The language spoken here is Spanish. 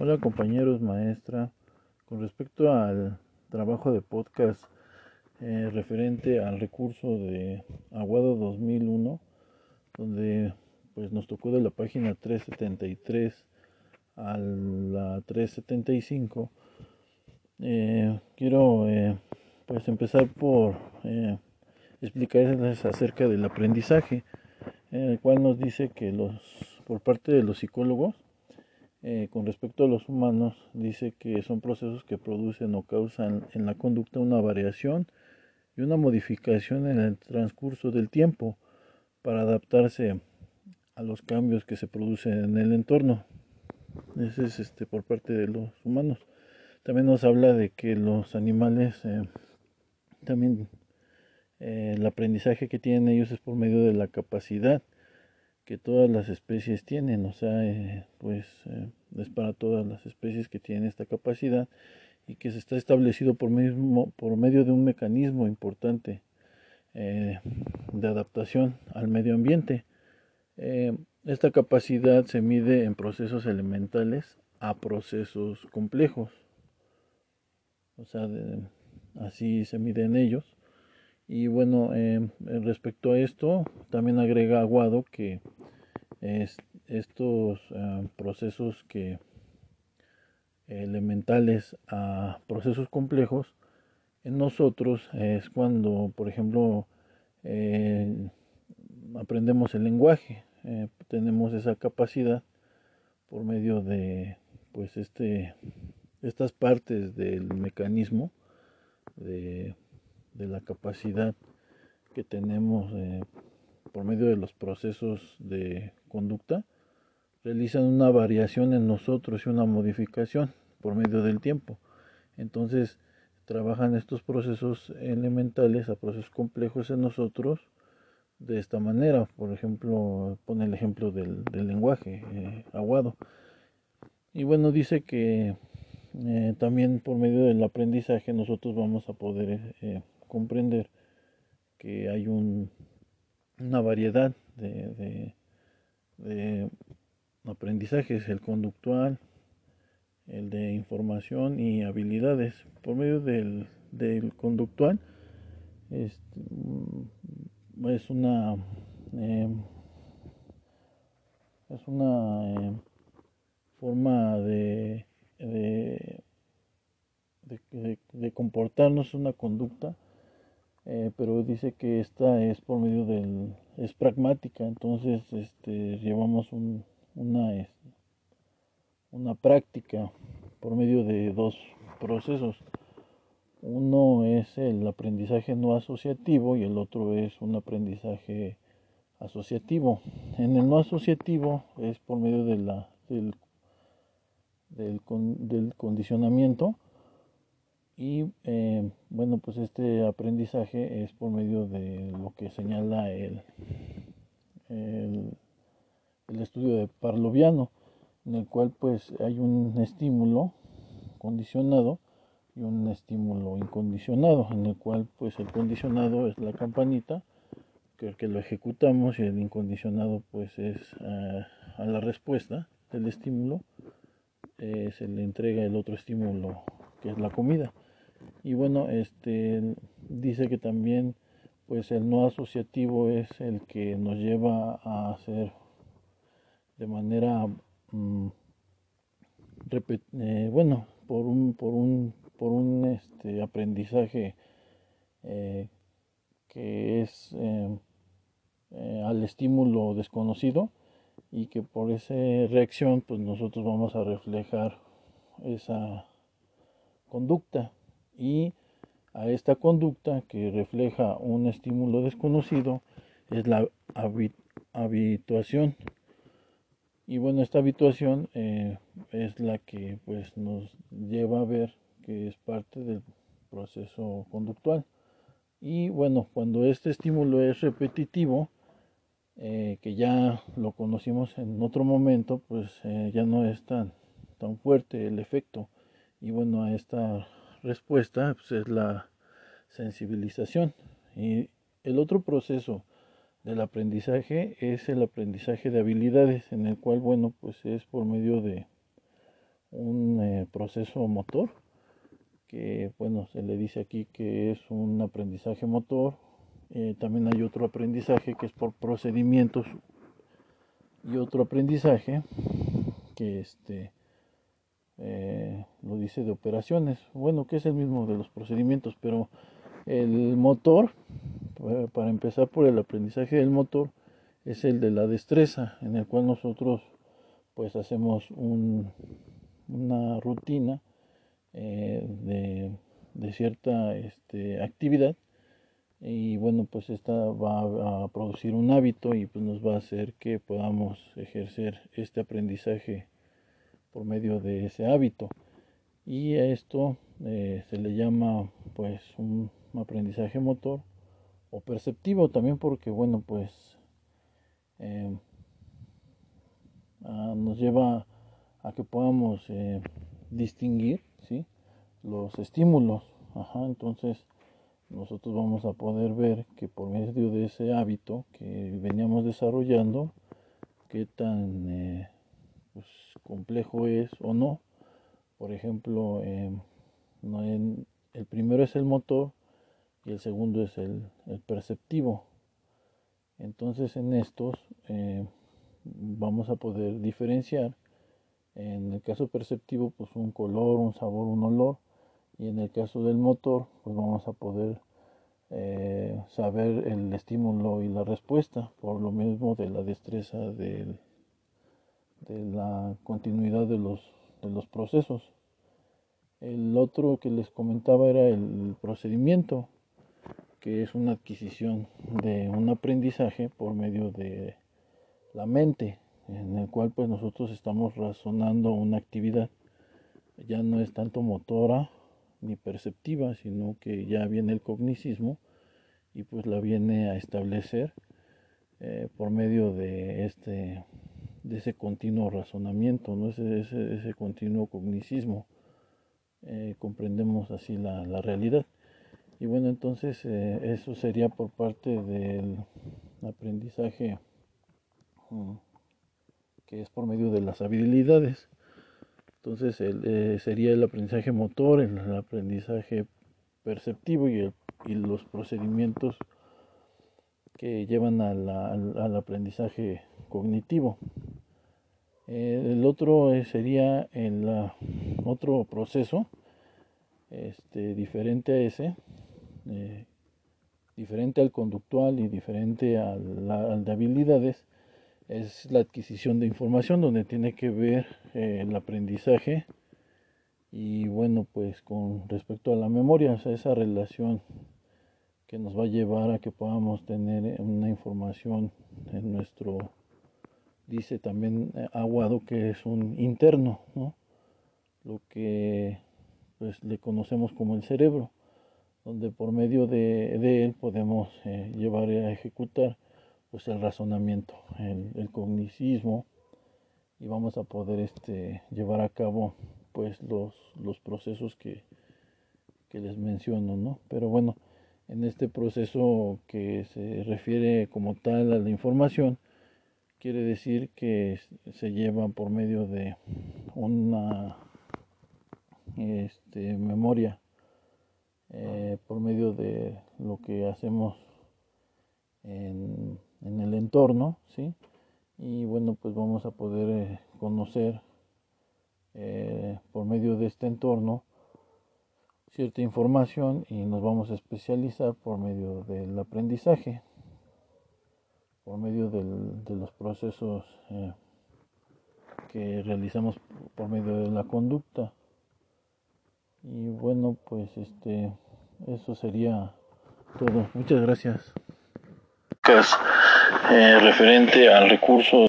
Hola compañeros, maestra. Con respecto al trabajo de podcast eh, referente al recurso de Aguado 2001, donde pues nos tocó de la página 373 a la 375, eh, quiero eh, pues empezar por explicarles acerca del aprendizaje, en el cual nos dice que los por parte de los psicólogos eh, con respecto a los humanos, dice que son procesos que producen o causan en la conducta una variación y una modificación en el transcurso del tiempo para adaptarse a los cambios que se producen en el entorno. Ese es este, por parte de los humanos. También nos habla de que los animales, eh, también eh, el aprendizaje que tienen ellos es por medio de la capacidad que todas las especies tienen, o sea, eh, pues eh, es para todas las especies que tienen esta capacidad y que se está establecido por, mismo, por medio de un mecanismo importante eh, de adaptación al medio ambiente. esta capacidad se mide en procesos elementales a procesos complejos, o sea, así se miden ellos. Y bueno, respecto a esto, también agrega Aguado que estos eh, procesos que elementales a procesos complejos en nosotros es cuando por ejemplo eh, aprendemos el lenguaje eh, tenemos esa capacidad por medio de pues este estas partes del mecanismo de, de la capacidad que tenemos por medio de los procesos de conducta realizan una variación en nosotros y una modificación por medio del tiempo. Entonces, trabajan estos procesos elementales a procesos complejos en nosotros de esta manera. Por ejemplo, pone el ejemplo del, lenguaje eh, aguado. Y bueno, dice que eh, también por medio del aprendizaje nosotros vamos a poder eh, comprender que hay un, una variedad de, de, aprendizajes, el conductual, el de información y habilidades. Por medio del, conductual es, mm, es una em, es una em, forma de, de, de comportarnos, una conducta eh, pero dice que esta es por medio del es pragmática entonces este llevamos un, una una práctica por medio de dos procesos. Uno es el aprendizaje no asociativo y el otro es un aprendizaje asociativo. En el no asociativo es por medio de la del, del, del condicionamiento y eh, bueno, pues este aprendizaje es por medio de lo que señala el, el, estudio de Parloviano, en el cual pues hay un estímulo condicionado y un estímulo incondicionado, en el cual pues el condicionado es la campanita, que, que lo ejecutamos y el incondicionado pues es eh, a la respuesta del estímulo, eh, se le entrega el otro estímulo que es la comida. Y bueno, este dice que también pues el no asociativo es el que nos lleva a hacer de manera mm, eh, bueno por un por un por un este aprendizaje eh, que es eh, al estímulo desconocido y que por esa reacción pues nosotros vamos a reflejar esa conducta y a esta conducta que refleja un estímulo desconocido es la habituación. Y bueno esta habituación eh, es la que pues nos lleva a ver que es parte del proceso conductual. Y bueno cuando este estímulo es repetitivo eh, que ya lo conocimos en otro momento pues eh, ya no es tan tan fuerte el efecto. Y bueno a esta respuesta pues, es la sensibilización. Y el otro proceso del aprendizaje es el aprendizaje de habilidades, en el cual, bueno, pues es por medio de un eh, proceso motor que bueno se le dice aquí que es un aprendizaje motor eh, también hay otro aprendizaje que es por procedimientos y otro aprendizaje que este eh, lo dice de operaciones. Bueno que es el mismo de los procedimientos pero el motor para empezar por el aprendizaje del motor es el de la destreza en el cual nosotros pues hacemos una rutina eh, de, cierta este, actividad. Y bueno pues esta va a producir un hábito y pues nos va a hacer que podamos ejercer este aprendizaje por medio de ese hábito y a esto eh, se le llama pues un aprendizaje motor o perceptivo también porque bueno pues eh, nos lleva a que podamos eh, distinguir ¿sí? los estímulos entonces nosotros vamos a poder ver que por medio de ese hábito que veníamos desarrollando, qué tan pues, complejo es o no. Por ejemplo, em, el primero es el motor y el segundo es el, perceptivo. Entonces en estos eh, vamos a poder diferenciar en el caso perceptivo pues un color, un sabor, un olor y en el caso del motor pues vamos a poder eh, saber el estímulo y la respuesta por lo mismo de la destreza de, de la continuidad de los, de los procesos. El otro que les comentaba era el procedimiento que es una adquisición de un aprendizaje por medio de la mente en el cual pues nosotros estamos razonando una actividad. Ya no es tanto motora ni perceptiva, sino que ya viene el cognicismo y pues la viene a establecer eh, por medio de este de ese continuo razonamiento, ¿no? ese, ese, continuo cognicismo. Eh, comprendemos así la, la, realidad. Y bueno, entonces eh, eso sería por parte del aprendizaje mm, que es por medio de las habilidades. Entonces eh, sería el aprendizaje motor, el, aprendizaje perceptivo y, los procedimientos que llevan al, aprendizaje cognitivo. Eh, el otro eh, sería el otro proceso este, diferente a ese, diferente al conductual y diferente al de habilidades, es la adquisición de información donde tiene que ver eh, el aprendizaje y bueno pues con respecto a la memoria o sea, esa relación que nos va a llevar a que podamos tener una información en nuestro dice también eh, Aguado que es un interno ¿no? lo que pues le conocemos como el cerebro donde por medio de, él podemos eh, llevar a ejecutar pues el razonamiento, el, el y vamos a poder este, llevar a cabo pues los, los procesos que, que les menciono, ¿no? Pero bueno, en este proceso que se refiere como tal a la información, quiere decir que se lleva por medio de una este, memoria, eh, por medio de lo que hacemos en en el entorno, ¿sí? Y bueno, pues vamos a poder eh, conocer eh, por medio de este entorno cierta información y nos vamos a especializar por medio del aprendizaje, por medio de los procesos eh, que realizamos por medio de la conducta. Y bueno, pues este, eso sería todo. Muchas gracias. Eh, referente al recurso